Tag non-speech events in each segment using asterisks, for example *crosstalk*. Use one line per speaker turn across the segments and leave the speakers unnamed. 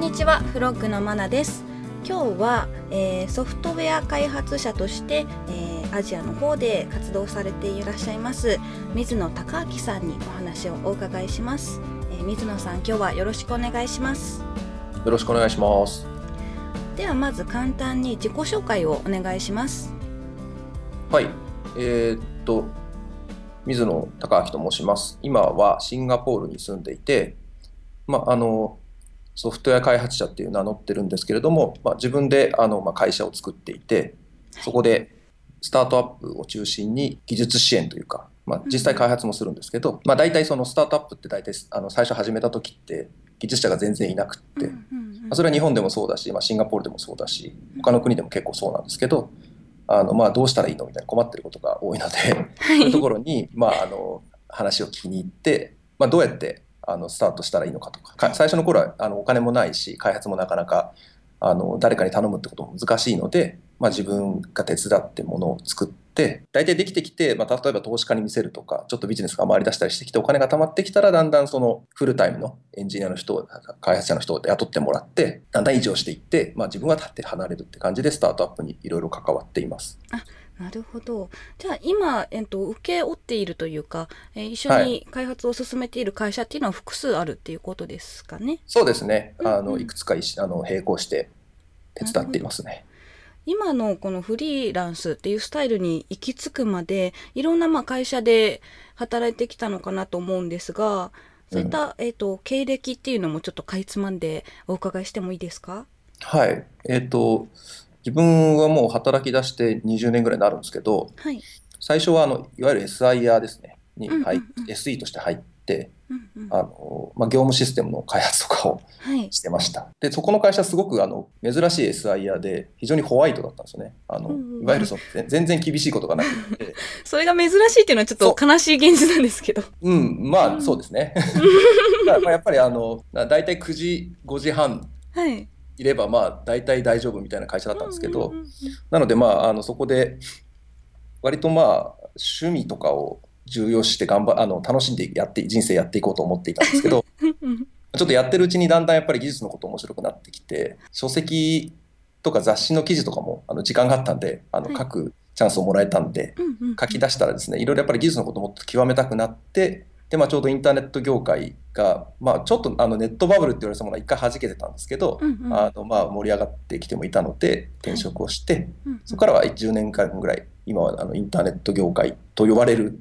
んにちはフロッグのマナです今日は、えー、ソフトウェア開発者として、えー、アジアの方で活動されていらっしゃいます水野孝明さんにお話をお伺いします、えー水野さん今日はよろしくお願いします
よろしくお願いします。
ではまず簡単に自己紹介をお願いします
はい。えーっと、水野孝明と申します。今はシンガポールに住んでいて、まあ、あの、ソフトウェア開発者っていう名乗ってるんですけれども、まあ、自分であの、まあ、会社を作っていて、そこでスタートアップを中心に技術支援というか、まあ、実際開発もするんですけど、まあ、大体そのスタートアップって大体あの最初始めた時って技術者が全然いなくって、
うんうんうん。
まあそれは日本でもそうだし、まあ、シンガポールでもそうだし他の国でも結構そうなんですけどあの、まあ、どうしたらいいのみたいな困ってることが多いので
は
そういうと
い
ころに、まあ、あの話を聞きに行って、まあ、どうやってあのスタートしたらいいのかとかか最初の頃はあのお金もないし開発もなかなかあの誰かに頼むってことも難しいので、まあ、自分が手伝ってものを作って大体できてきて、まあ、例えば投資家に見せるとかちょっとビジネスが回り出したりしてきてお金が貯まってきたらだんだんそのフルタイムのエンジニアの人を開発者の人を雇ってもらってだんだん移譲していって、まあ、自分は立って離れるって感じでスタートアップにいろいろ関わっています。
なるほどじゃあ今、えっと、請け負っているというか、えー一緒に開発を進めている会社っていうのは複数あるっていうことですかね？
そうですね。
うんうん
あのいくつかあの並行して手伝っていますね。
今のこのフリーランスっていうスタイルに行き着くまでいろんなまあ会社で働いてきたのかなと思うんですがそういった、えー、と経歴っていうのもちょっとかいつまんでお伺いしてもいいですか？
はい。えっ、と自分はもう働き出して20年ぐらいになるんですけど、
はい、
最初はあのいわゆる SIR ですねに入っ
うんうん。うん
SE として入って、
うんうん、
あのまあ、業務システムの開発とかを
はい。
してました。でそこの会社すごくあの珍しい SIR で非常にホワイトだったんですよね。あの
うんうん。
いわゆるそのぜ全然厳しいことがなくて、*laughs*
それが珍しいっていうのはちょっと悲しい現実なんですけど。
うんま
うん。
あそうですね。*laughs* だからまあやっぱりあのだいたい9時5時半
はい
いればまあ大体大丈夫みたいな会社だったんですけど、なのでまああのそこで割とまあ趣味とかを重要視して頑張あの楽しんでやって人生やっていこうと思っていたんですけど *laughs* ちょっとやってるうちにだんだんやっぱり技術のこと面白くなってきて書籍とか雑誌の記事とかもあの時間があったんであの
はい。
書くチャンスをもらえたんで書き出したらですねいろいろやっぱり技術のことをもっと極めたくなってで、まあ、ちょうどインターネット業界が、まあ、ちょっとあのネットバブルって言われたものは一回弾けてたんですけど、
うんうん。
あのまあ盛り上がってきてもいたので転職をして、
うんうん。
そこからは10年間ぐらい今はあのインターネット業界と呼ばれる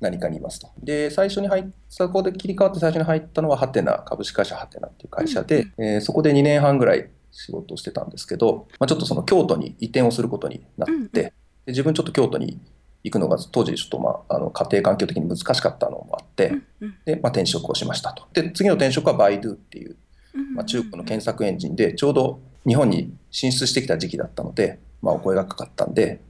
何かにいますと。で最初に入っそこで切り替わって最初に入ったのはハテナ株式会社ハテナっていう会社で、えーそこで2年半ぐらい仕事をしてたんですけど、まあ、ちょっとその京都に移転をすることになって、
うんうん。
で自分ちょっと京都に行くのが当時ちょっと、まあ、あの家庭環境的に難しかったのもあって、で、まあ、転職をしましたと。で次の転職はバイドゥっていう
うん
まあ、中国の検索エンジンでちょうど日本に進出してきた時期だったので、まあ、お声がかかったんで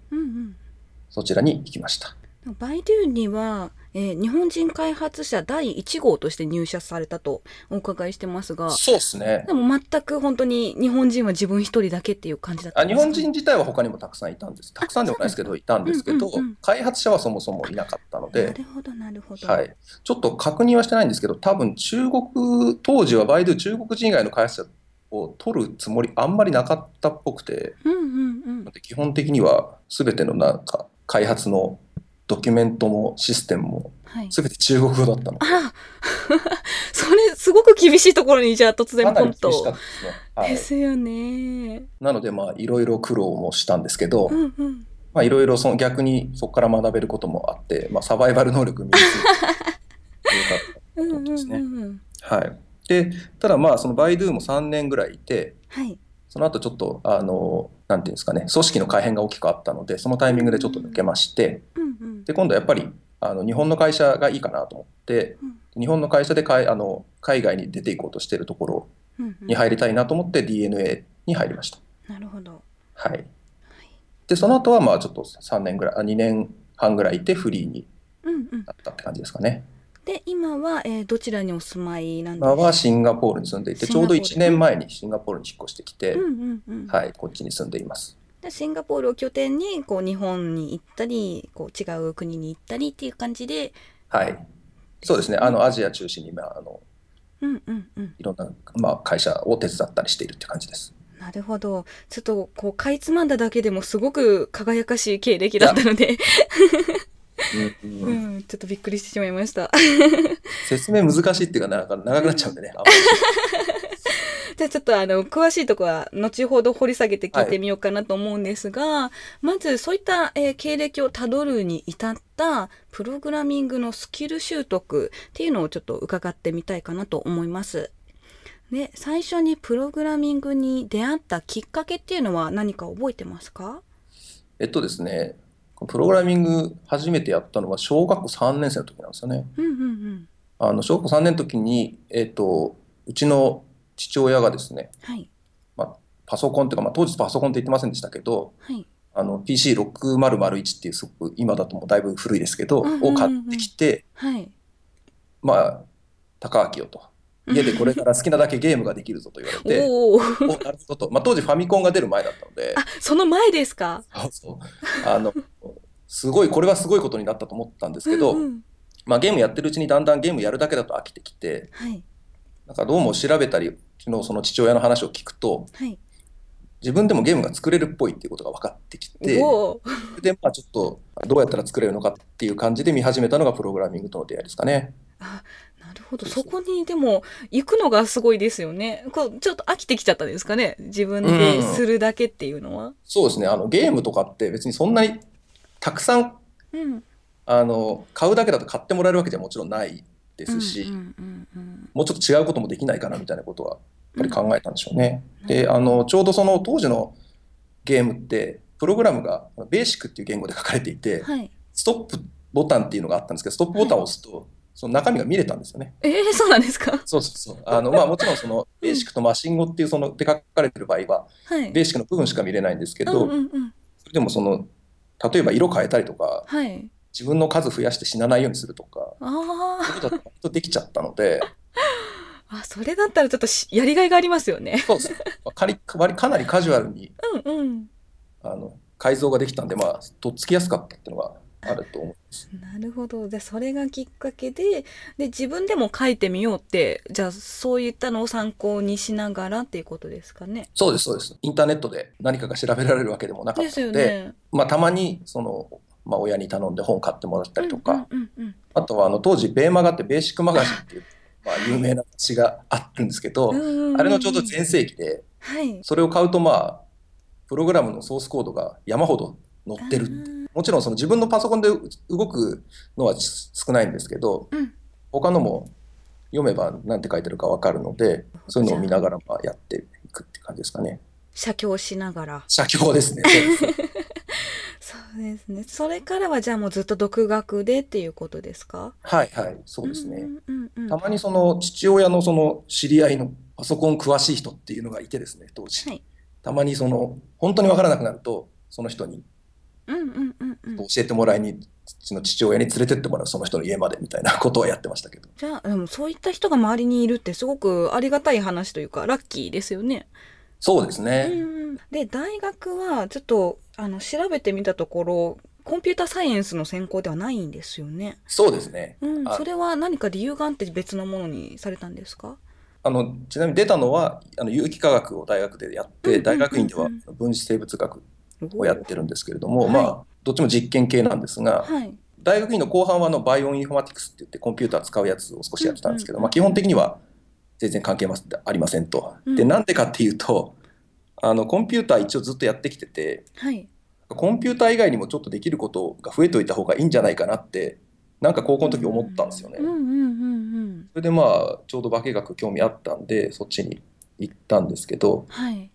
そちらに行きました。
バイドゥには、えー日本人開発者第1号として入社されたとお伺いしてますが
そうですね。
でも全く本当に日本人は自分一人だけっていう感じだったんですか？
本人自体は他にもたくさんいたんです。たくさんでもないですけどいたんですけど、
うんうんうん
開発者はそもそもいなかったの
な
で、
るほどなるほど、
はい、ちょっと確認はしてないんですけど多分中国当時はバイドゥ中国人以外の開発者を取るつもりあんまりなかったっぽくて。
うんうんうん
で基本的には全てのなんか開発のドキュメントもシステムも
はい。
全て中国語だったの。
あら。*laughs* それすごく厳しいところにじゃあ突然ポンと。
ですね。はい。
ですよね。
なのでまあいろいろ苦労もしたんですけど、
うんうん。
まあいろいろその逆にそこから学べることもあって、まあ、サバイバル能力身についてよ *laughs* かったですね。はい、でただまあそのバイドゥも3年ぐらいいて
はい
その後ちょっとあのなんていうんですかね組織の改変が大きくあったのでそのタイミングでちょっと抜けまして
うんうん。
で今度はやっぱりあの日本の会社がいいかなと思って
うん。
日本の会社でかいあの海外に出ていこうとしているところ
うんうん。
に入りたいなと思って DNA に入りました。
なるほど。
はい、でその後はまあちょっと3年ぐらいあ2年半ぐらいいてフリーに
うんうん。
なったって感じですかね。
で今は、えーどちらにお住まいなんですか？
今はシンガポールに住んでいてちょうど1年前にシンガポールに引っ越してきて、はい、こっちに住んでいます。
でシンガポールを拠点にこう日本に行ったりこう違う国に行ったりっていう感じで、
はい、そうですねあのアジア中心に今あの
うんうんうん。
いろんな、まあ、会社を手伝ったりしているって感じです。
なるほど。ちょっとこうかいつまんだだけでもすごく輝かしい経歴だったので、
うん
う
うん
ん、ちょっとびっくりしてしまいました。
説明難しいっていうかなんか長くなっちゃうんでね。*laughs*
じゃあちょっとあの詳しいところは後ほど掘り下げて聞いてみようかなと思うんですが、まずそういった、えー経歴をたどるに至ったプログラミングのスキル習得っていうのをちょっと伺ってみたいかなと思います。で最初にプログラミングに出会ったきっかけっていうのは何か覚えてますか？
えっとですね、プログラミング初めてやったのは小学校3年生の時なんですよね。
うんうんうん。
あの小学校3年の時に、えっと、うちの父親がですね、
はい。
まあ、パソコンっていうか、まあ、当時パソコンって言ってませんでしたけど、
はい。
あの PC6001 っていうすごく今だともうだいぶ古いですけど、
うんうんうんうん
を買ってきて、
はい。
まあ、高明よと。*laughs* 家でこれから好きなだけゲームができるぞと言われて、
おお。
おなるほどと。まあ、当時ファミコンが出る前だったので、
あ、その前ですか？
そうそうあの、すごい、これはすごいことになったと思ったんですけど、
うんうん
まあ、ゲームやってるうちにだんだんゲームやるだけだと飽きてきて、
はい。
なんかどうも調べたり、うちのその父親の話を聞くと、
はい。
自分でもゲームが作れるっぽいっていうことが分かってきて。で、まあ、ちょっとどうやったら作れるのかっていう感じで見始めたのがプログラミングとの出会いですかね。
あ、なるほど。
そ
こにでも行くのがすごいですよね。こうちょっと飽きてきちゃったんですかね？自分でするだけっていうのは？
そうですね、あのゲームとかって別にそんなにたくさん
うん。
あの買うだけだと買ってもらえるわけじゃもちろんないですし、
うんうんうん
もうちょっと違うこともできないかなみたいなことはやっぱり考えたんでしょうね。であのちょうどその当時のゲームってプログラムがベーシックっていう言語で書かれていて、
うん。はい。
ストップボタンっていうのがあったんですけどストップボタンを押すと、その中身が見れたんですよね。
えー、そうなんですか？
そうそうそう。あのまあもちろんそのベーシックとマシン語っていうそので書かれてる場合は
はい。
ベーシックの部分しか見れないんですけど、
うんうんうん。
それでもその例えば色変えたりとか
はい。
自分の数増やして死なないようにするとか
あ
そういうことだとできちゃったので
あ。*laughs* あ、それだったらちょっとしやりがいがありますよね。
そうですかりかなりカジュアルに
うんうん。
あの改造ができたんでまあとっつきやすかったっていうのがあると思います。
なるほど。で、それがきっかけで、で、自分でも書いてみようって、じゃあそういったのを参考にしながらっていうことですかね。
そうですそうですインターネットで何かが調べられるわけでもなかったので
ね。
まあ、たまにその、まあ、親に頼んで本買ってもらったりとか、あとはあの当時ベーマガってベーシックマガジンっていう、*laughs* まあ、有名な雑誌があるんですけど、あれのちょうど全盛期で
はい。
それを買うとまあプログラムのソースコードが山ほど載ってるってもちろんその自分のパソコンで動くのは少ないんですけど
うん。
他のも読めば何て書いてるか分かるのでそういうのを見ながらまあやっていくって感じですかね。
写経しながら。
写経 *laughs* ですね。そうです
ね。それからはじゃあもうずっと独学でっていうことですか？
はいはいそうですね。たまにその父親のその知り合いのパソコン詳しい人っていうのがいてですね当時、
はい。
たまにその本当に分からなくなるとその人に。教えてもらいに、の父親に連れてってもらうその人の家までみたいなことはやってましたけど。
じゃあ、でもそういった人が周りにいるってすごくありがたい話というか、ラッキーですよね。
そうですね、
うんうん、で大学はちょっとあの調べてみたところコンピュータサイエンスの専攻ではないんですよね。
そうですね。
うん、
あ
それは何か理由があって別のものにされたんですか？
あのちなみに出たのはあの有機化学を大学でやって、大学院では分子生物学をやってるんですけれども、
はい
まあどっちも実験系なんですが、
はい。
大学院の後半はあのバイオインフォマティクスって言ってコンピューター使うやつを少しやってたんですけど、まあ、基本的には全然関係ますありませんと。で
うん
なんでかっていうとあのコンピューター一応ずっとやってきてて
はい。
コンピューター以外にもちょっとできることが増えておいた方がいいんじゃないかなってなんか高校の時思ったんですよね。それでまあちょうど化学興味あったんでそっちに行ったんですけど、
はい。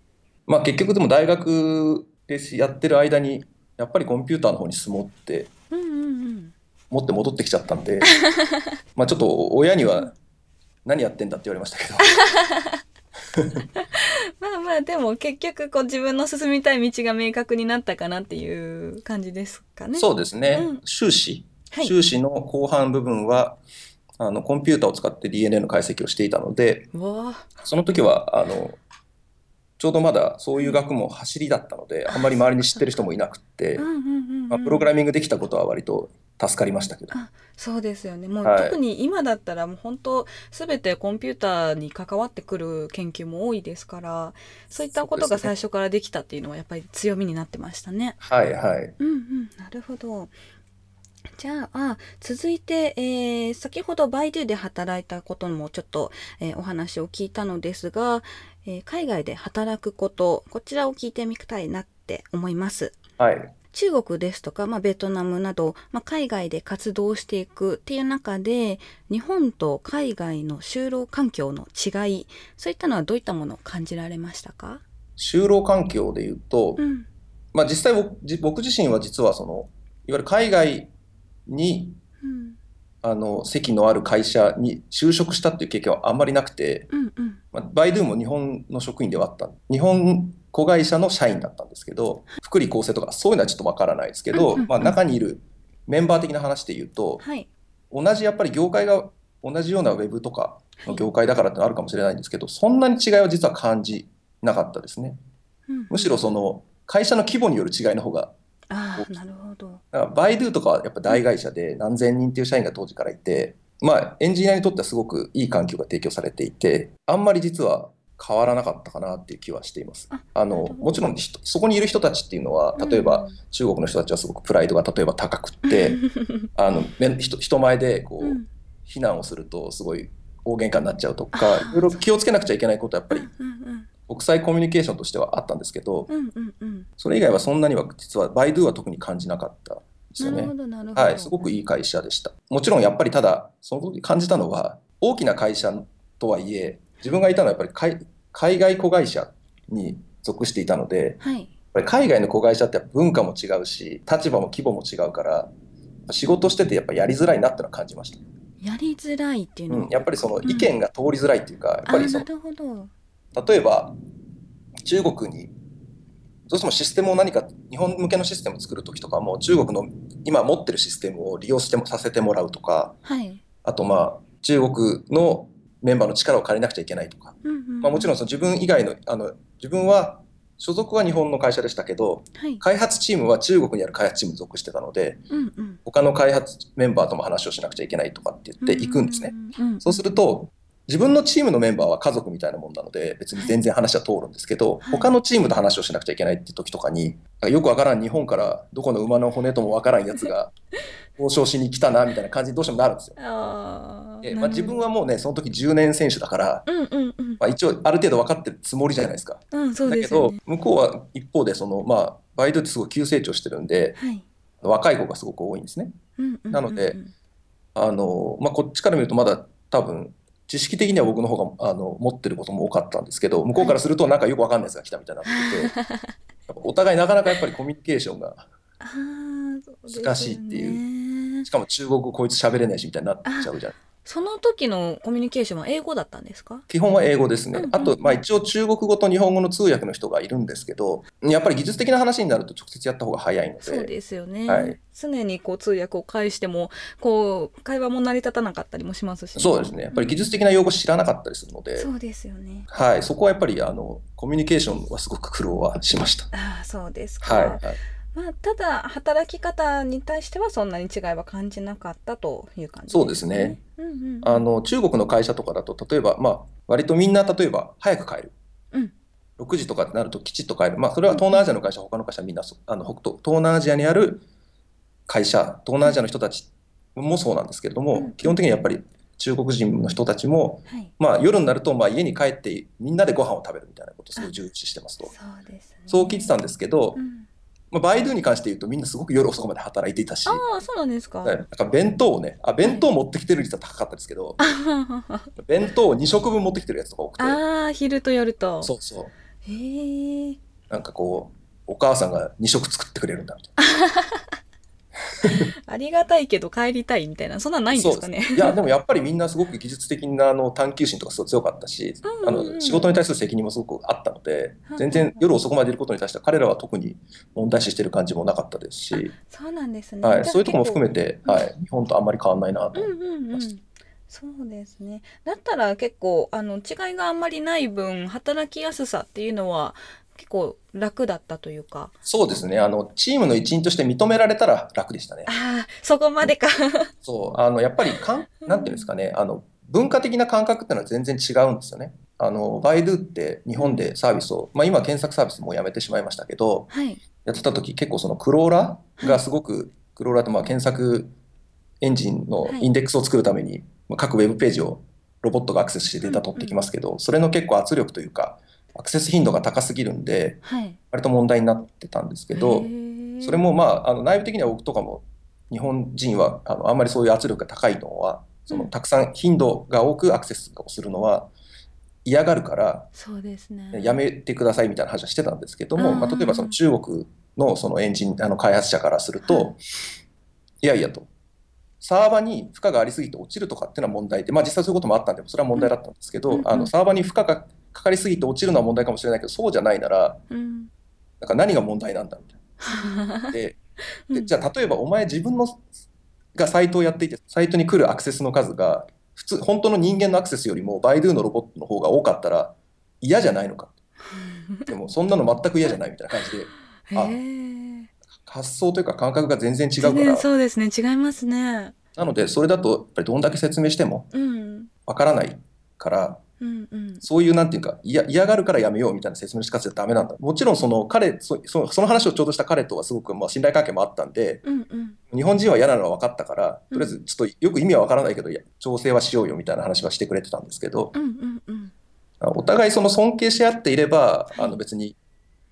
まあ、結局でも大学でやってる間にやっぱりコンピューターの方に進もうって
うんうんうん。
持って戻ってきちゃったんで *laughs* まあちょっと親には何やってんだって言われましたけど *laughs*
まあまあでも結局こう自分の進みたい道が明確になったかなっていう感じですかね。
そうですね、
うん
修士
はい。
修士の後半部分はあのコンピューターを使って DNA の解析をしていたので。その時はあのちょうどまだそういう学問走りだったのであんまり周りに知ってる人もいなくってプログラミングできたことは割と助かりましたけど。
あそうですよねもう、
はい
特に今だったらもう本当全てコンピューターに関わってくる研究も多いですからそういったことが最初からできたっていうのはやっぱり強みになってましたね。
はいはい。
うんうんなるほど。じゃああ続いて、えー先ほどバイドゥで働いたこともちょっと、えーお話を聞いたのですが、えー海外で働くことこちらを聞いてみたいなって思います。
はい。
中国ですとか、まあ、ベトナムなど、まあ、海外で活動していくっていう中で日本と海外の就労環境の違いそういったのはどういったものを感じられましたか、
就労環境で言うと、
うん
まあ実際僕自身は実はその、いわゆる海外に
うん
あの席のある会社に就職したっていう経験はあんまりなくて、
うんうん
まあ、バイドゥも日本の職員ではあった。日本子会社の社員だったんですけど、福利厚生とかそういうのはちょっとわからないですけど、
うんうんうん
まあ中にいるメンバー的な話で言うと、
はい
同じやっぱり業界が同じようなウェブとかの業界だからってのあるかもしれないんですけど、そんなに違いは実は感じなかったですね。
うんうん
むしろその会社の規模による違いの方が、
ああなるほど。
だからバイドゥとかはやっぱ大会社で何千人っていう社員が当時からいて、まあエンジニアにとってはすごくいい環境が提供されていて、あんまり実は変わらなかったかなっていう気はしています。
あ
あのもちろん人そこにいる人たちっていうのは例えば中国の人たちはすごくプライドが例えば高くって *laughs* あのめ人人前でこう、
うん。
非難をするとすごい大喧嘩になっちゃうと
あ
か
ー
いろいろ気をつけなくちゃいけないことはやっぱり国際コミュニケーションとしてはあったんですけど
うんうんうん
それ以外はそんなには実はバイドゥは特に感じなかったですよね
なるほ。どなるほど。
はい、すごくいい会社でした。もちろんやっぱりただその時感じたのは大きな会社とはいえ自分がいたのはやっぱり海海外子会社に属していたので
はい。
海外の子会社って文化も違うし立場も規模も違うから仕事しててやっぱやりづらいなってのは感じました。
やりづらいっていうのは。
うん、やっぱりその意見が通りづらいっていうか、やっぱりその
あなるほど。
例えば中国にどうしてもシステムを何か日本向けのシステムを作る時とかも中国の今持ってるシステムを利用してもさせてもらうとか
はい。
あとまあ中国のメンバーの力を借りなくちゃいけないとか、
うんうん。
まあ、もちろんその自分以外のあの自分は所属は日本の会社でしたけど
はい。
開発チームは中国にある開発チームに属してたので
うんうん。
他の開発メンバーとも話をしなくちゃいけないとかって言って行くんですね。
うんうんうん。
そうすると自分のチームのメンバーは家族みたいなもんなので別に全然話は通るんですけど、
はい
他のチームと話をしなくちゃいけないって時とかによくわからん日本からどこの馬の骨ともわからんやつが *laughs* 交渉しに来たなみたいな感じにどうしてもなるんですよ。でまあ、自分はもうねその時10年選手だから、
うんうんうん。
まあ、一応ある程度分かってるつもりじゃないですか。
うんそう
だけ。ど向こうは一方でその、まあ、バイトってすごい急成長してるんで
はい。
若い子がすごく多いんですね。
うんうんうんうん
なのであのまあ、こっちから見るとまだ多分知識的には僕の方があの持ってることも多かったんですけど向こうからするとなんかよくわかんないやつが来たみたい。になってて、お互いなかなかやっぱりコミュニケーションが難しいっていう。しかも中国語こいつ喋れないしみたいになっちゃうじゃん
その時のコミュニケーションは英語だったんですか？
基本は英語ですね。
うんうん
あと、まあ、一応中国語と日本語の通訳の人がいるんですけどやっぱり技術的な話になると直接やった方が早いので。
そうですよね、
はい。
常にこう通訳を介してもこう会話も成り立たなかったりもしますし、
そうですね。やっぱり技術的な用語知らなかったりするので、
そうですよね。
はい、そこはやっぱりあのコミュニケーションはすごく苦労はしました。
ああそうですか、
はい、はい
まあ、ただ働き方に対してはそんなに違いは感じなかったという感じ
そうですね。
うんうん、
あの中国の会社とかだと例えば、まあ、割とみんな例えば早く帰る、
うん。
6時とかってなるときちっと帰る、まあ、それは東南アジアの会社他の会社みんなそあの北東東南アジアにある会社東南アジアの人たちもそうなんですけれども、
うん
基本的にやっぱり中国人の人たちも、
はい。
まあ、夜になるとまあ家に帰ってみんなでご飯を食べるみたいなことをすごい重視してますと。
そうですね。
そう聞いてたんですけど、
うん
まあ、バイドゥに関して言うとみんなすごく夜遅くまで働いていたし、
ああそうなんですか、
はい。なんか弁当をねあ弁当持ってきてる率は高かったですけど、*laughs* 弁当を2食分持ってきてるやつとか多くて。
ああ昼と夜と。
そうそう。
へえ
なんかこうお母さんが2食作ってくれるんだみたい *laughs* *laughs*
ありがたいけど帰りたいみたいなそんなんないんですかね。
いやでもやっぱりみんなすごく技術的なあの探求心とかすごい強かったし、あの仕事に対する責任もすごくあったので、
うん
全然夜遅くまでいることに対しては彼らは特に問題視してる感じもなかったですし、
そうなんですね、
はい、そういうところも含め
結
て、はい、日本とあんまり変わんないなと
構うんうんうん。そうですね。だったら結構あの違いがあんまりない分働きやすさっていうのは結構楽だったというか。
そうですね。あのチームの一員として認められたら楽でしたね。
ああそこまでか。
そう。あのやっぱりかんなんていうんですかね。あの文化的な感覚っていうのは全然違うんですよね。あのバイドゥって日本でサービスを、まあ、今検索サービスもうやめてしまいましたけど
はい。
やってた時結構そのクローラがすごく、クローラってまあ検索エンジンのインデックスを作るために、まあ各ウェブページをロボットがアクセスしてデータ取ってきますけど、それの結構圧力というかアクセス頻度が高すぎるんで
はい。
割と問題になってたんですけど、それもまああの内部的には僕とかも日本人はあのあんまりそういう圧力が高いのはその
うん。
たくさん頻度が多くアクセスをするのは嫌がるから
そうですね。
やめてくださいみたいな話はしてたんですけども、
うん。
まあ、例えばその中国のそのエンジンあの開発者からすると、
はい。
い、やいやと。サーバーに負荷がありすぎて落ちるとかっていうのは問題で、まあ、実際そういうこともあったんでそれは問題だったんですけど、
うんうん。
あのサーバーに負荷がかかりすぎて落ちるのは問題かもしれないけどそうじゃないなら
うん。
なんか何が問題なんだみたいな。*laughs* で
うん。
でじゃあ例えばお前自分のがサイトをやっていてサイトに来るアクセスの数が普通本当の人間のアクセスよりもバイドゥのロボットの方が多かったら嫌じゃないのか。*laughs* でもそんなの全く嫌じゃないみたいな感じであ発想というか感覚が全然違うから。
そうですね。違いますね。
なのでそれだとやっぱりどんだけ説明しても
うん。
わからないから
うんうん。
そういうなんていうか嫌嫌がるからやめようみたいな説明の仕方じゃダメなんだ。もちろんその彼そそのその話をちょうどした彼とはすごくまあ信頼関係もあったんで
うんうん。
日本人は嫌なのは分かったから
うん。
とりあえずちょっとよく意味は分からないけど調整はしようよみたいな話はしてくれてたんですけど
うんうんうん。
あお互いその尊敬し合っていれば
はい。
あの別に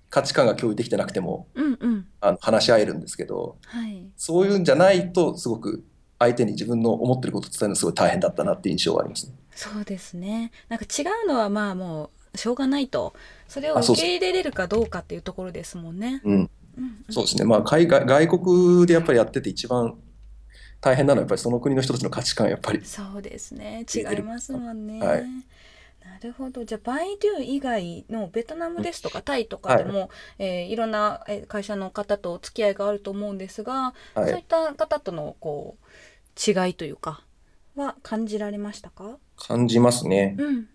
価値観が共有できてなくても
うんうん。
あの話し合えるんですけど
はい。
そういうんじゃないとすごく相手に自分の思ってることを伝えるのすごい大変だったなって印象はありますね。
そうですね。なんか違うのはまあもうしょうがないとそれを受け入れれるかどうかっていうところですもんね。
うん、
うんうん。
そうですね、まあ、海外外国でやっぱりやってて一番大変なのはやっぱりその国の人たちの価値観やっぱり。
そうですね。違いますもんね。
はい
なるほど。じゃあバイドゥ以外のベトナムですとかタイとかでも、いえーいろんなえー会社の方とお付き合いがあると思うんですが、
はい。
そういった方とのこう違いというかは感じられましたか？
感じますね。
うん。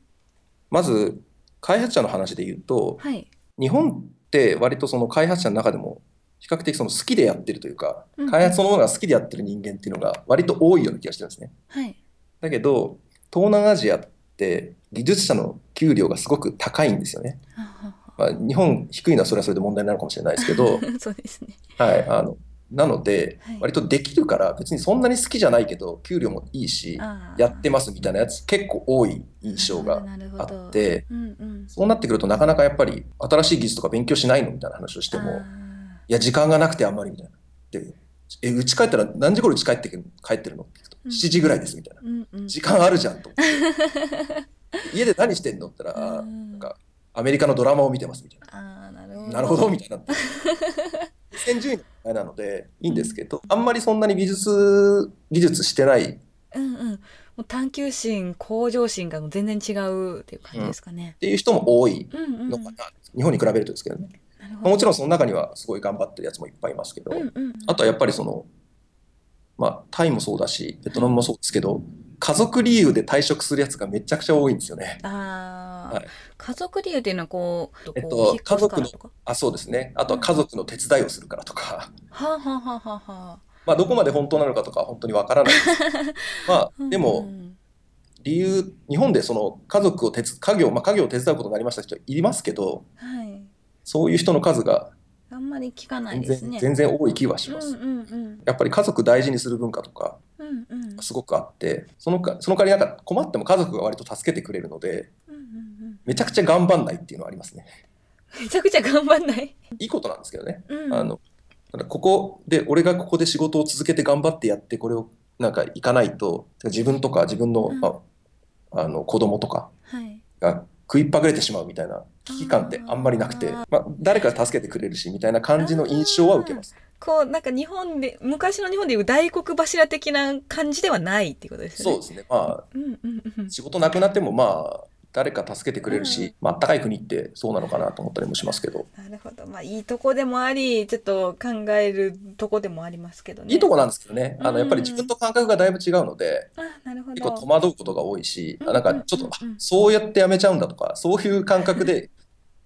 まず開発者の話で言うと
はい。
日本って割とその開発者の中でも比較的その好きでやってるというか開発そのものが好きでやってる人間っていうのが割と多いような気がしてるんですね。
はい。
だけど東南アジアって技術者の給料がすごく高いんですよね。まあ、日本低いのはそれはそれで問題なのかもしれないですけど、
は *laughs* そうですね。
はい、あのなので
はい
割とできるから別にそんなに好きじゃないけど給料もいいしやってますみたいなやつ結構多い印象があ
ど
って
うんうん、
そうなってくるとなかなかやっぱり新しい技術とか勉強しないのみたいな話をしても
あ
いや時間がなくてあんまりみたいな。でえ家帰ったら何時頃家帰って帰ってるのって聞くと
うん
7時ぐらいですみたいな
ー。うんうん、
時間あるじゃんと思って。*laughs* *laughs* 家で何してんのって言ったら、なんかアメリカのドラマを見てますみたい
あーなるほど。
な。なるほどみたいになって。*laughs* 先順位の問題なのでいいんですけど、あんまりそんなに美術技術してない。
うんうん、もう探求心向上心が全然違うっていう感じですかね。
っ。ていう人も多い
うんうん、
のかな、日本に比べるとですけどね。もちろんその中にはすごい頑張ってるやつもいっぱいいますけど、
うんうんうん、
あとはやっぱりその、まあ、タイもそうだし、ベトナムもそうですけど、家族理由で退職するやつがめちゃくちゃ多いんですよね。
あー、
はい
家族理由っていうのはこう、
えっと
こう引っ越すからとか？
あ、そうですね。あとは家族の手伝いをするからとか、まあ、どこまで本当なのかとかは本当にわからないです *laughs* まあ、で
う
も、
ん
理由、日本でその家族を手伝家業、まあ、家業を手伝うことになりました人いますけど、
はい、
そういう人の数が
あんまり聞かないね。
全然多い気はします。
うんうんうん
やっぱり家族大事にする文化とかすごくあって、そのかその代わりなんか困っても家族が割と助けてくれるので、めちゃくちゃ頑張んないっていうのはありますね。
めちゃくちゃ頑張んない？
いいことなんですけどね。
うん、
あのここで俺がここで仕事を続けて頑張ってやってこれをなんかいかないと自分とか自分の,、
うん
まあ、あの子供とか
はい、
が食いっぱぐれてしまうみたいな危機感ってあんまりなくてまあ、誰かが助けてくれるしみたいな感じの印象は受けます。
こうなんか日本で昔の日本でいう大黒柱的な感じではないっていうことですよね。
そうですね。まあ
うんうんうん
仕事なくなってもまあ誰か助けてくれるし、まあ暖かい国ってそうなのかなと思ったりもしますけど、
なるほどまあいいとこでもありちょっと考えるとこでもありますけどね。
いいとこなんですけどね。あのやっぱり
うん
自分と感覚がだいぶ違うので。
あなるほ
結構戸
ど。
惑うことが多いし、
うん
なんかちょっと、そうやってやめちゃうんだとか、そういう感覚で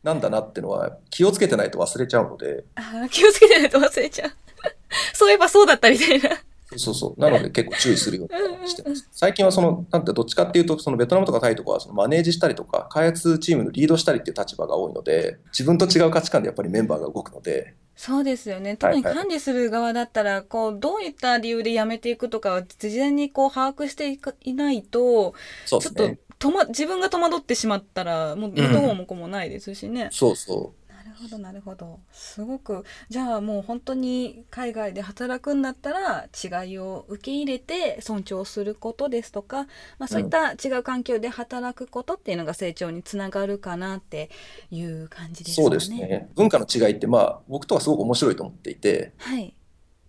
なんだなってのは気をつけてないと忘れちゃうので
あー気をつけてないと忘れちゃう。*laughs* そういえばそうだったみたいな。
そうそうなので結構注意するようにしてます最近はそのなんてどっちかっていうとそのベトナムとかタイとかはそのマネージしたりとか開発チームのリードしたりっていう立場が多いので自分と違う価値観でやっぱりメンバーが動くので
そうですよね。特に
はい
管理する側だったら、こう、どういった理由で辞めていくとかは、事前にこう、把握していかいないと、ちょっと
そうですね、
とま、自分が戸惑ってしまったら、もう、どうもこうもないですしね。
そうそ
なるほど、なるほど。すごく、じゃあもう本当に海外で働くんだったら、違いを受け入れて尊重することですとか、まあそういった違う環境で働くことっていうのが成長につながるかなっていう感じ
う
ですかね。
そうですね文化の違いってまあ僕とはすごく面白いと思っていて
はい。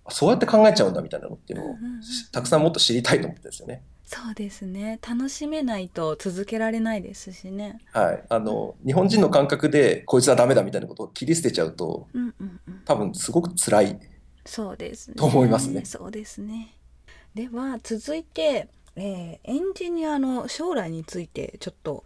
そうやって考えちゃうんだみたいなのっていうのを
うんうんうん
たくさんもっと知りたいと思ってるんですよね。
そうですね。楽しめないと続けられないですしね。
はい、あの日本人の感覚でこいつはダメだみたいなことを切り捨てちゃうと
うんうんうん。
多分すごく辛い
そうですね。
と思いますね
そうですね。では続いて、えーエンジニアの将来についてちょっと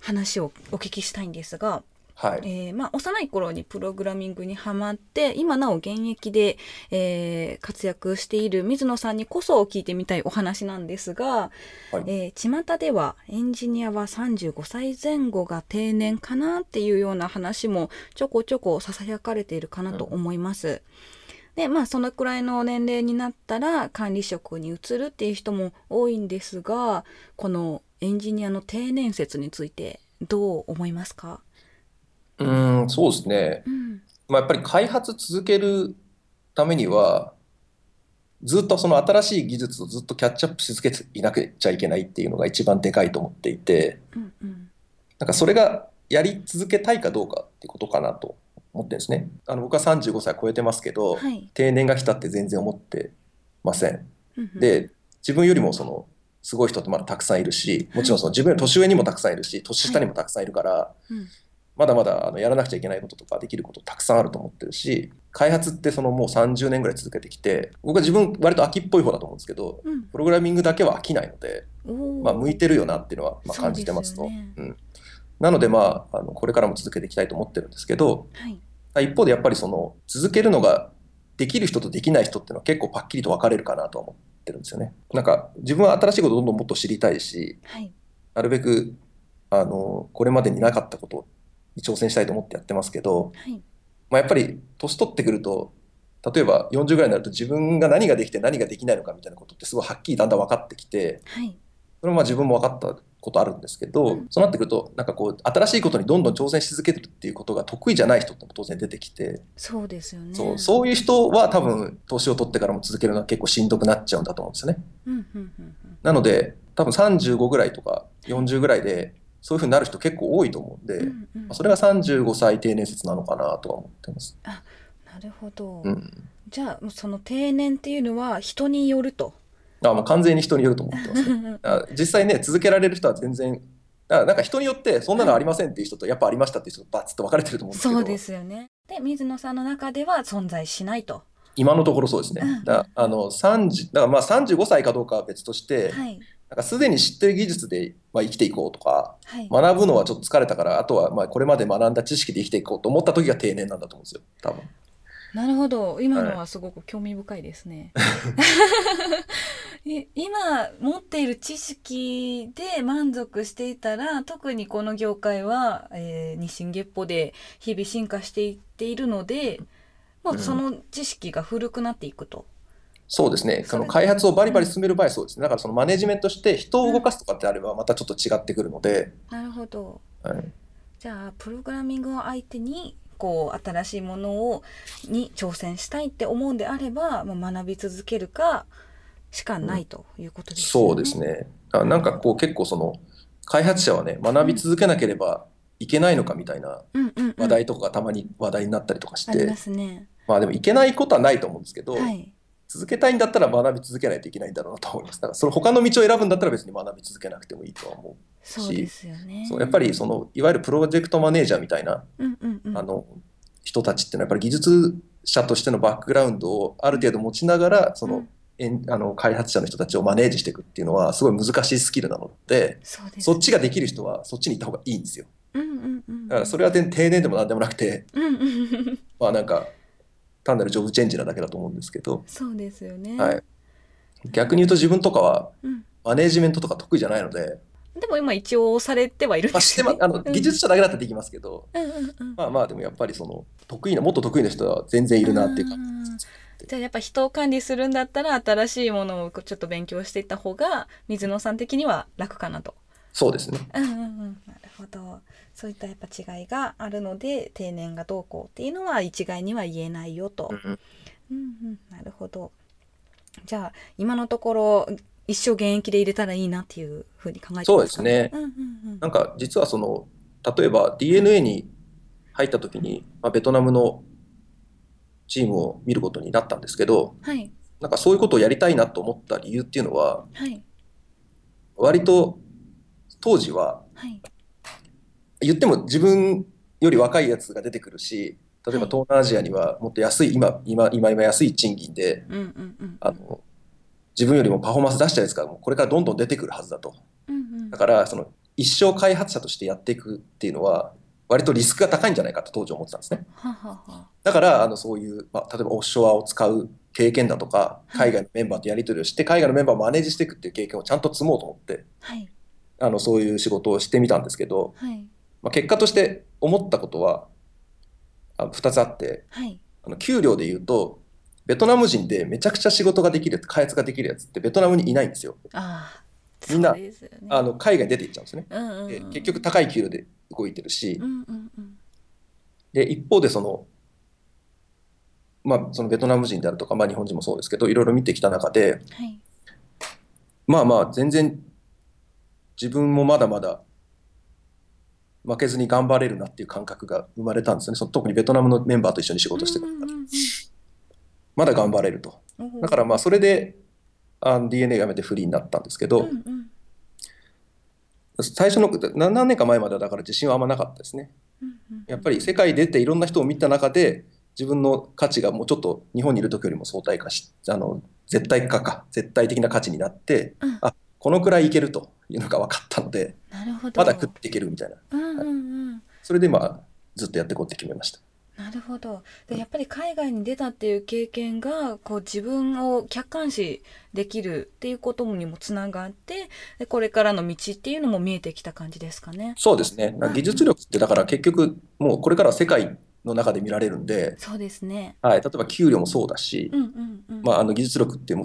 話をお聞きしたいんですが、
はい、
えーまあ、幼い頃にプログラミングにハマって今なお現役で、えー活躍している水野さんにこそ聞いてみたいお話なんですが、
はい。
えー巷ではエンジニアは35歳前後が定年かなっていうような話もちょこちょこささやかれているかなと思います。でまあそのくらいの年齢になったら管理職に移るっていう人も多いんですがこのエンジニアの定年説についてどう思いますか、
うーん。そうですね、
うん。
まあ、やっぱり開発続けるためにはずっとその新しい技術をずっとキャッチアップし続けていなくちゃいけないっていうのが一番でかいと思っていて
うんうん。
なんかそれがやり続けたいかどうかってことかなと思ってるんですね。あの僕は35歳超えてますけど、
はい。
定年が来たって全然思ってません。
うんうん。
で自分よりもそのすごい人ってまだたくさんいるしもちろんその自分より年上にもたくさんいるし年下にもたくさんいるから、
うん
まだまだあのやらなくちゃいけないこととかできることたくさんあると思ってるし開発ってそのもう30年ぐらい続けてきて僕は自分割と飽きっぽい方だと思うんですけど
うん。
プログラミングだけは飽きないので、まあ、向いてるよなっていうのはまあ感じてますと。
そうですよね
うん、なのでまああのこれからも続けていきたいと思ってるんですけど
はい。
一方でやっぱりその続けるのができる人とできない人っていうのは結構パッキリと分かれるかなとは思ってるんですよね。なんか自分は新しいことをどんどんもっと知りたいし
はい。
なるべくあのこれまでになかったことに挑戦したいと思ってやってますけど、
はい。
まあ、やっぱり年取ってくると例えば40ぐらいになると自分が何ができて何ができないのかみたいなことってすごいはっきりだんだん分かってきて
はい。
それもまあ自分も分かったことあるんですけど、
うん。
そうなってくるとなんかこう新しいことにどんどん挑戦し続けてるっていうことが得意じゃない人っても当然出てきて、
そうですよね。
そうそういう人は多分年を取ってからも続けるのは結構しんどくなっちゃうんだと思うんですよね。
うんうんうんうん。
なので多分35ぐらいとか40ぐらいでそういうふうになる人結構多いと思うんで、
うんうん。
まあそれが35歳定年説なのかなとは思ってます。
なるほど、
うん、
じゃあその定年っていうのは人によると？
あもう完全に人によると思ってます、*laughs* ね。あ実際ね続けられる人は全然だからなんか人によってそんなのありませんっていう人とやっぱありましたっていう人とバツッと分かれてると思うんですけど。
そうですよね。で水野さんの中では存在しないと。
今のところそうですね。
うん。
だあの30だからまあ35歳かどうかは別として、
はい
なんかすでに知ってる技術でまあ生きていこうとか
はい、
学ぶのはちょっと疲れたからあとはまあこれまで学んだ知識で生きていこうと思った時が定年なんだと思うんですよ。多分。
なるほど。今のはすごく興味深いですね、*laughs* *laughs* い今持っている知識で満足していたら特にこの業界は、えー日進月歩で日々進化していっているのでもうその知識が古くなっていくと、
そうですね。
そ
の開発をバリバリ進める場合はそうですね。だからそのマネジメントして人を動かすとかってあればまたちょっと違ってくるので、
なるほど
はい、
じゃあプログラミングを相手にこう新しいものをに挑戦したいって思うんであればもう学び続けるかしかないということですよね。
そうですね。あなんかこう結構その開発者はね学び続けなければいけないのかみたいな
うんうんうん、
話題とかがたまに話題になったりとかして、
ありますね。
まあでもいけないことはないと思うんですけど、
はい。
続けたいんだったら学び続けないといけないんだろうなと思います。だからその他の道を選ぶんだったら別に学び続けなくてもいいとは思う。
そうですよね。
そうやっぱりそのいわゆるプロジェクトマネージャーみたいな
うんうんうん。
あの人たちっていうのはやっぱり技術者としてのバックグラウンドをある程度持ちながらその、
うん
あの開発者の人たちをマネージしていくっていうのはすごい難しいスキルなので
そうです、
そっちができる人はそっちに行った方がいいんですよ。
うんうんうん
だからそれは全定年でもなんでもなくて
うんうんうん
まあなんか単なるジョブチェンジなだけだと思うんですけど、
そうですよね。
はい、逆に言うと自分とかは
うん。
マネージメントとか得意じゃないので、
でも今一応されてはいるんですよね。
まあの技術者だけだったらできますけど、
うんうんうん。
まあまあでもやっぱりその得意なもっと得意な人は全然いるなっていう感じ
うんじゃあやっぱ人を管理するんだったら新しいものをちょっと勉強していった方が水野さん的には楽かなと。
そうですね
うんうんうん。なるほど。そういったやっぱ違いがあるので定年がどうこうっていうのは一概には言えないよと。
うん
うんうん。なるほど。じゃあ今のところ一生現役で入れたらいいなっていうふうに考えてますか
そうですね
うんうんうん。
なんか実はその例えば DNA に入った時に、まあ、ベトナムのチームを見ることになったんですけど
はい
なんかそういうことをやりたいなと思った理由っていうのは
はい
割と当時は
はい。
言っても自分より若いやつが出てくるし例えば
はい
東南アジアにはもっと安い今今今今安い賃金で
うんうんうん。
あの自分よりもパフォーマンス出したやつがもうこれからどんどん出てくるはずだと。
うんうん。
だからその一生開発者としてやっていくっていうのは割とリスクが高いんじゃないかと当時思ってたんですね。
ははは。
だからあのそういう、まあ、例えばオフショアを使う経験だとか
はい。
海外のメンバーとやり取りをして海外のメンバーをマネージしていくっていう経験をちゃんと積もうと思って
はい。
あのそういう仕事をしてみたんですけど、
はい
まあ、結果として思ったことはあ2つあって
はい。
あの給料で言うとベトナム人でめちゃくちゃ仕事ができる開発ができるやつってベトナムにいないんですよ。
ああ。
みんなあの海外に出ていっちゃうんですよね。
うんうん
で
うん、
結局高い給料で動いてるし。
うんうんうん。
で一方でそのまあそのベトナム人であるとか、まあ、日本人もそうですけどいろいろ見てきた中で
はい。
まあまあ全然自分もまだまだ負けずに頑張れるなっていう感覚が生まれたんですよね。その特にベトナムのメンバーと一緒に仕事してたから。まだ頑張れると。
うん
だからまあそれであの DNA 辞めてフリーになったんですけど、
うんうん
最初のな何年か前まではだから自信はあんまなかったですね。やっぱり世界出ていろんな人を見た中で自分の価値がもうちょっと日本にいる時よりも相対化しあの絶対化か絶対的な価値になって、
うん。
あこのくらいいけるというのが分かったので
なるほど。
まだ食っていけるみたいな。
うんうんうん。
それでまあずっとやっていこうって決めました。
なるほど。でやっぱり海外に出たっていう経験がこう自分を客観視できるっていうことにもつながってでこれからの道っていうのも見えてきた感じですかね。
そうですね。技術力ってだから結局もうこれからは世界の中で見られるんで、
そうですね。
はい、例えば給料もそうだし、
うんうんうん。
まあ、あの技術力ってもう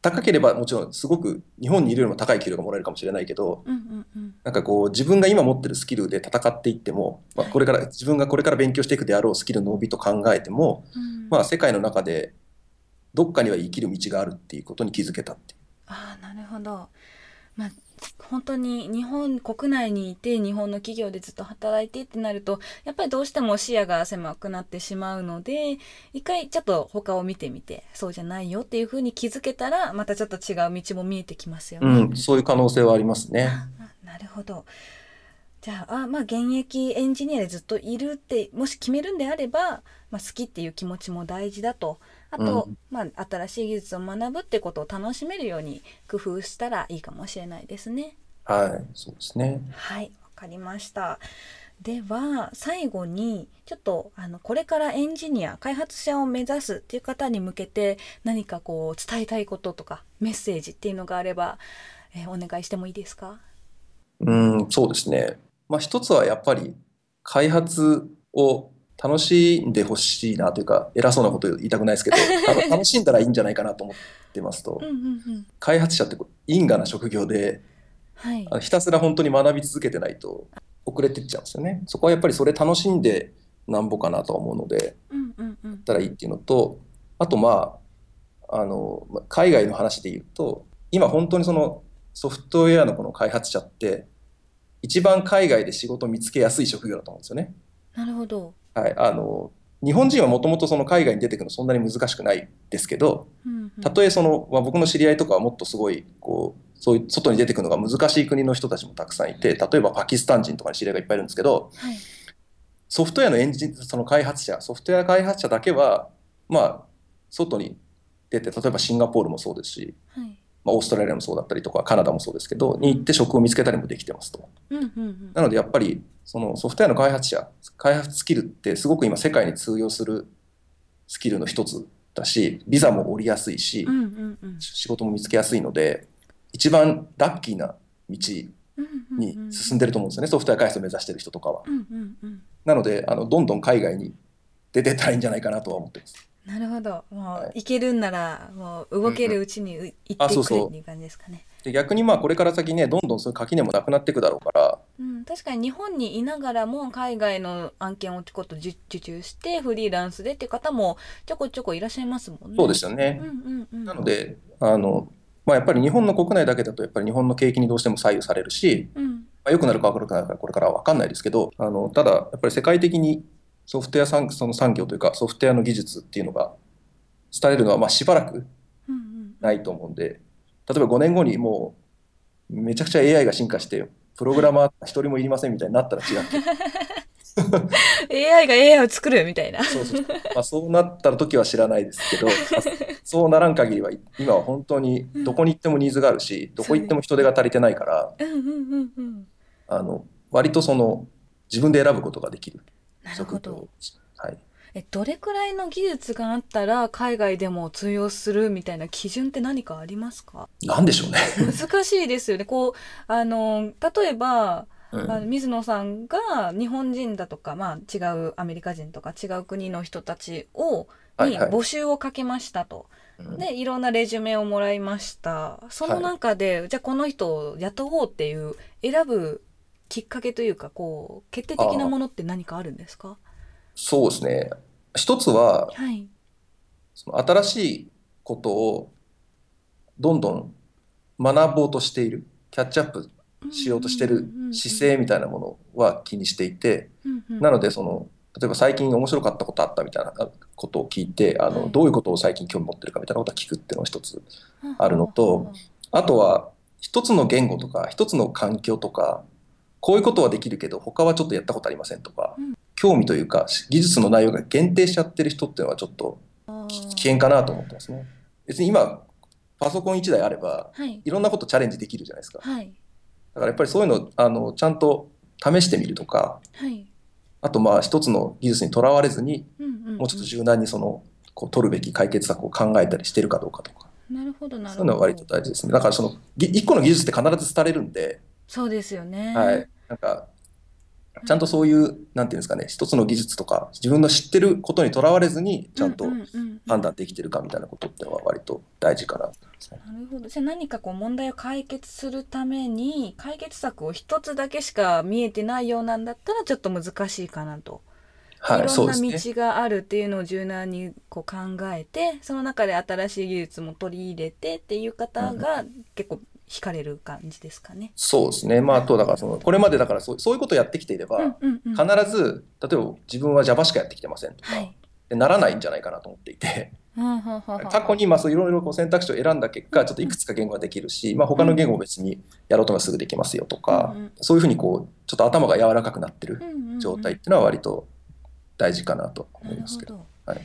高ければもちろんすごく日本にいるよりも高い給料がもらえるかもしれないけど
うんうんうん。
なんかこう自分が今持ってるスキルで戦っていっても、まあ、
はい
これから自分がこれから勉強していくであろうスキルの伸びと考えても、
うん。
まあ、世界の中でどっかには生きる道があるっていうことに気づけたっていう。
ああなるほど。まあ本当に日本国内にいて日本の企業でずっと働いてってなるとやっぱりどうしても視野が狭くなってしまうので一回ちょっと他を見てみてそうじゃないよっていうふうに気づけたらまたちょっと違う道も見えてきますよね。
うん、そういう可能性はありますね。*laughs*
なるほど。じゃああまあ現役エンジニアでずっといるってもし決めるんであれば、まあ、好きっていう気持ちも大事だとあと、
うん
まあ、新しい技術を学ぶってことを楽しめるように工夫したらいいかもしれないですね。
はい、そうですね。
はいわかりました。では最後にちょっとあのこれからエンジニア開発者を目指すっていう方に向けて何かこう伝えたいこととかメッセージっていうのがあれば、えーお願いしてもいいですか？
うん、そうですね。まあ、一つはやっぱり開発を楽しんでほしいなというか、偉そうなこと言いたくないですけど、*laughs* 楽しんだらいいんじゃないかなと思ってますと。開発者って因果な職業で、
はい。
ひたすら本当に学び続けてないと遅れてっちゃうんですよね。そこはやっぱりそれ楽しんでなんぼかなとは思うので、
うんうんうん。
やったらいいっていうのと、あとまあ、あの、まあ海外の話で言うと、今本当にそのソフトウェアのこの開発者って、一番海外で仕事を見つけやすい職業だと思うんですよね。
なるほど。
はい。あの、日本人はもともとその海外に出てくるのそんなに難しくないですけど、
うんうん
たとえその、まあ、僕の知り合いとかはもっとすごい、こう、そういう外に出てくるのが難しい国の人たちもたくさんいて、例えばパキスタン人とかに知り合いがいっぱいいるんですけど、
はい
ソフトウェアのエンジン、その開発者、ソフトウェア開発者だけは、まあ、外に出て、例えばシンガポールもそうですし、
はい
まあ、オーストラリアもそうだったりとかカナダもそうですけどに行って職を見つけたりもできてますと。
うんうんうん
なのでやっぱりそのソフトウェアの開発者開発スキルってすごく今世界に通用するスキルの一つだしビザも下りやすいし、
うんうんうん
仕事も見つけやすいので一番ラッキーな道に進んでると思うんですよね、ソフトウェア開発を目指してる人とかは。
うんうんうん
なのであのどんどん海外に出てったらいいんじゃないかなとは思ってます。
なるほど。もう、
はい。
行けるんならもう動けるうちにう行ってくれっていう感じですかね。
で逆にまあこれから先ねどんどんそういう垣根もなくなっていくだろうから。
うん、確かに日本にいながらも海外の案件をちょこっと受受注してフリーランスでっていう方もちょこちょこいらっしゃいますもんね。
そうですよね。
う。んうんうん、
なの、であの、まあ、やっぱり日本の国内だけだとやっぱり日本の景気にどうしても左右されるし、
うん。
まあ、良くなるか悪くなるかこれからは分かんないですけどあのただやっぱり世界的にソフトウェア産その産業というかソフトウェアの技術っていうのが伝えるのはまあしばらく
うんうん、
ないと思うんで例えば5年後にもうめちゃくちゃ AI が進化してプログラマー一人もいりませんみたいになったら違う。*laughs*
AI が AI を作るみたいな。
そうそうまあ、そうなった時は知らないですけど、*laughs* まあそうならん限りは今は本当にどこに行ってもニーズがあるしどこ行っても人手が足りてないから
うんうんうんうん。
あの割とその自分で選ぶことができる職業。はい、
えどれくらいの技術があったら海外でも通用するみたいな基準って何かありますか？
なんでしょうね。
難しいですよね。こうあの例えば
うん
あの水野さんが日本人だとか、まあ、違うアメリカ人とか違う国の人たちを
はいはい
に募集をかけましたと。
うん
でいろんなレジュメをもらいましたその中で、じゃあこの人を雇おうっていう選ぶきっかけというかこう決定的なものって何かあるんですか？
そうですね。一つは
はい。
その新しいことをどんどん学ぼうとしているキャッチアップしようとしてる姿勢みたいなものは気にしていてなのでその例えば最近面白かったことあったみたいなことを聞いてあの、
はい。
どういうことを最近興味持ってるかみたいなことを聞くっていうのが一つあるのとあとは一つの言語とか一つの環境とかこういうことはできるけど他はちょっとやったことありませんとか、
うん。
興味というか技術の内容が限定しちゃってる人っていうのはちょっと危険かなと思ってますね。別に今パソコン1台あれば
はい。
いろんなことチャレンジできるじゃないですか。
はい。
だからやっぱりそういうのあのちゃんと試してみるとか
はい。
あとまあ一つの技術にとらわれずに
うんうんうん。
もうちょっと柔軟にそのこう取るべき解決策を考えたりしてるかどうかとか。
なるほどなるほど。
そういうのは割と大事ですね。だからそのぎ一個の技術って必ず伝れるんで、
そうですよね。
はい、なんかちゃんとそういうなんていうんですかね一つの技術とか自分の知ってることにとらわれずにちゃんと判断できてるかみたいなことってのは割と大事かな。
なるほどじゃあ何かこう問題を解決するために解決策を一つだけしか見えてないようなんだったらちょっと難しいかなと。
はいい、
ろ
んですね。
道があるっていうのを柔軟にこう考えてその中で新しい技術も取り入れてっていう方が結構惹かれる感じですかね。
そうですね。まああとだからそのこれまでだからそうそういうことをやってきていれば、必ず例えば自分は Java しかやってきてませんとか、
はい
でならないんじゃないかなと思っていて。過去にまあそういろいろこう選択肢を選んだ結果ちょっといくつか言語ができるし、まあ、他の言語も別にやろうと思えばすぐできますよとか、
うんうん
そういうふうにこうちょっと頭が柔らかくなってる状態っていうのは割と大事かなと思いますけど。
なる
は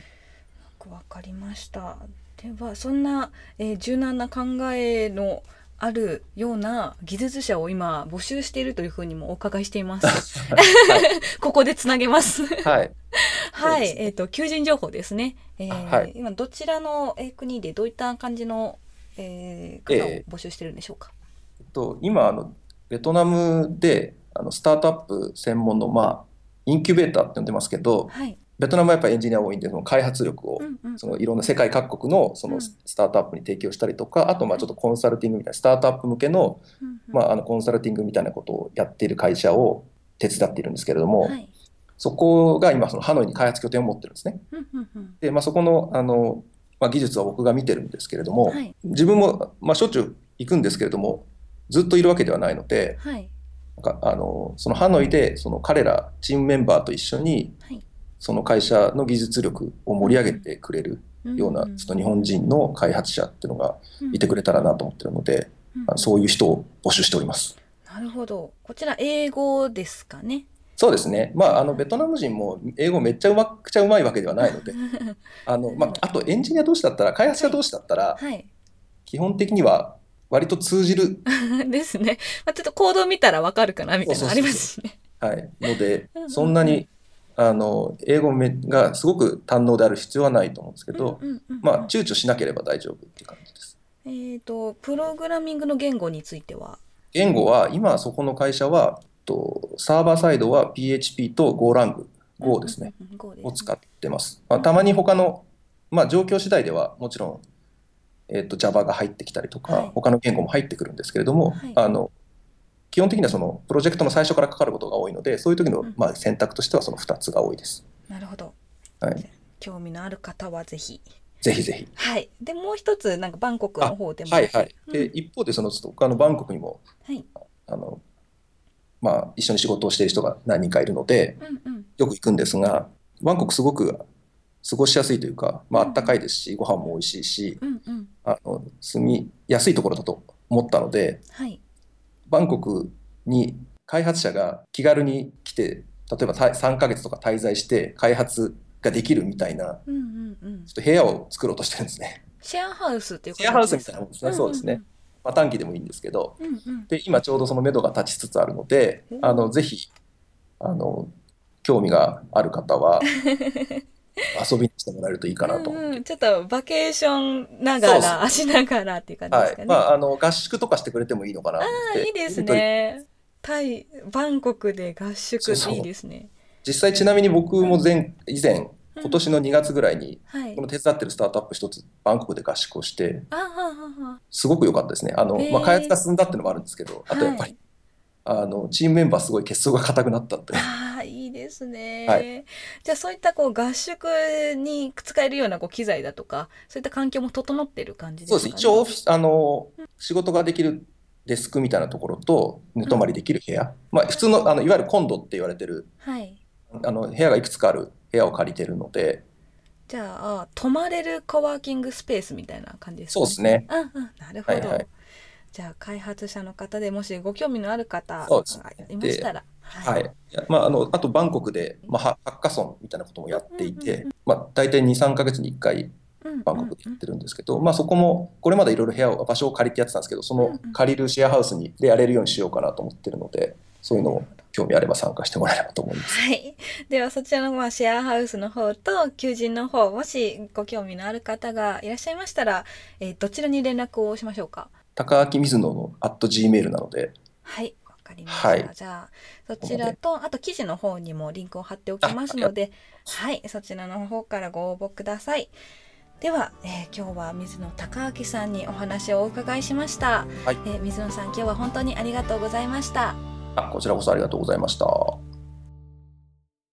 い。
よくわかりました。ではそんな、えー柔軟な考えのあるような技術者を今募集しているというふうにもお伺いしています。*laughs* ここでつなげます。
はい、*laughs*
はい、えっ、と求人情報ですね。えー
はい
今どちらのえー国でどういった感じの、えー方を
え
募集してるんでしょうか？
えっと、今あのベトナムであのスタートアップ専門の、まあ、インキュベーターって呼んでますけど
はい。
ベトナムはやっぱりエンジニア多いんでその開発力をそのいろんな世界各国のそうの
ん
スタートアップに提供したりとか、あとまあちょっとコンサルティングみたいなスタートアップ向けの,、まあ、あのコンサルティングみたいなことをやっている会社を手伝っているんですけれども、
はい。
そこが今そのハノイに開発拠点を持ってるんですね。で、まあ、そこのあの、まあ、技術は僕が見てるんですけれども、
はい
自分も、まあ、しょっちゅう行くんですけれどもずっといるわけではないので
はい。
なんかあのそのハノイでその彼らチームメンバーと一緒に
はい。
その会社の技術力を盛り上げてくれるような、ちょっと日本人の開発者っていうのがいてくれたらなと思ってるので、
うん
そういう人を募集しております。
なるほど。こちら英語ですかね。
そうですね、まあ、あのベトナム人も英語めっちゃうまくちゃうまいわけではないので *laughs* あの、まあ、あとエンジニア同士だったら開発者同士だったら
はい。
基本的には割と通じる、*laughs*
ですね。まあ、ちょっと行動見たらわかるかなみたいなのありますしね。
はい、のでそんなにあの英語めがすごく堪能である必要はないと思うんですけど、
うんうんうん
まあ躊躇しなければ大丈夫っていう感じです。
えっ、とプログラミングの言語については、
言語は今そこの会社はとサーバーサイドは PHP と GoLang Go ですね、
うんうんうん。
を使ってます。まあ、たまに他の、まあ、状況次第ではもちろん、えっと Java が入ってきたりとか、
はい
他の言語も入ってくるんですけれども、
はい
あの基本的にはそのプロジェクトの最初からかかることが多いのでそういう時の
うん
まあ選択としてはその2つが多いです。
なるほど。
はい
興味のある方はぜひ。
ぜひぜひ。
はい。でもう一つなんかバンコクの方でも。
はいはい。
うん
で一方でそのちょっと他のバンコクにも
はい。
あの、まあ、一緒に仕事をしている人が何人かいるので
うんうん。
よく行くんですがバンコクすごく過ごしやすいというか、まあったかいですしご飯も美味しいし
うんうん。
あの住みやすいところだと思ったので
はい。
バンコクに開発者が気軽に来て例えばた3ヶ月とか滞在して開発ができるみたいな
うんうんうん
ちょ。っと部屋を作ろうとしてるんですね。
シェアハウスっていう
シェアハウスみたいなもんですねそうですね。まあ、短期でもいいんですけど
うんうんうん。
で今ちょうどその目処が立ちつつあるので
うん
あのぜひあの興味がある方は *laughs* 遊びに来てもらえるといいかなと。
うんうんちょっとバケーションながらしながらっていう感じですかね。
はいまあ、あの合宿とかしてくれてもいいのかな
あ
って
いいですね。タイバンコクで合宿いいですね。
実際ちなみに僕も前以前今年の2月ぐらいに
はい
こ。の手伝ってるスタートアップ一つバンコクで合宿をして
あははは。
すごく良かったですねあの、まあ、開発が進んだっていうのもあるんですけどあとやっぱり、
はい
あのチームメンバーすごい結束が固くなったって
あですね。
はい
じゃあそういったこう合宿に使えるようなこう機材だとかそういった環境も整ってる感じですかね。
そうです一応オフィスあの仕事ができるデスクみたいなところと寝泊まりできる部屋、まあ、普通のあのいわゆるコンドって言われてる
はい。
あの部屋がいくつかある部屋を借りてるので
じゃあ泊まれるコワーキングスペースみたいな感じですか
そうですね。
うんうんなるほど。
はいはい
じゃあ開発者の方でもしご興味のある方が
ね
いましたら、
はい、いやまあ、あのあとバンコクで、まあ、ハハッカソンみたいなこともやってい
うんうん
て、
うん
まあ、大体23か月に1回
うん
バンコクでやってるんですけど、まあ、そこもこれまでいろいろ部屋を場所を借りてやってたんですけどそ
うんう
の
ん
借りるシェアハウスにでやれるようにしようかなと思ってるのでそういうのも興味あれば参加してもらえればと思います。
はい。*laughs* ではそちらのまあシェアハウスの方と求人の方もしご興味のある方がいらっしゃいましたら、えーどちらに連絡をしましょうか？
高明水野の at gmail なので
はい、わかりました。
はい
じゃあそちらとあと記事の方にもリンクを貼っておきますので、はい、そちらの方からご応募ください。では、えー今日は水野孝明さんにお話をお伺いしました。
はい
えー水野さん今日は本当にありがとうございました。
あこちらこそありがとうございました。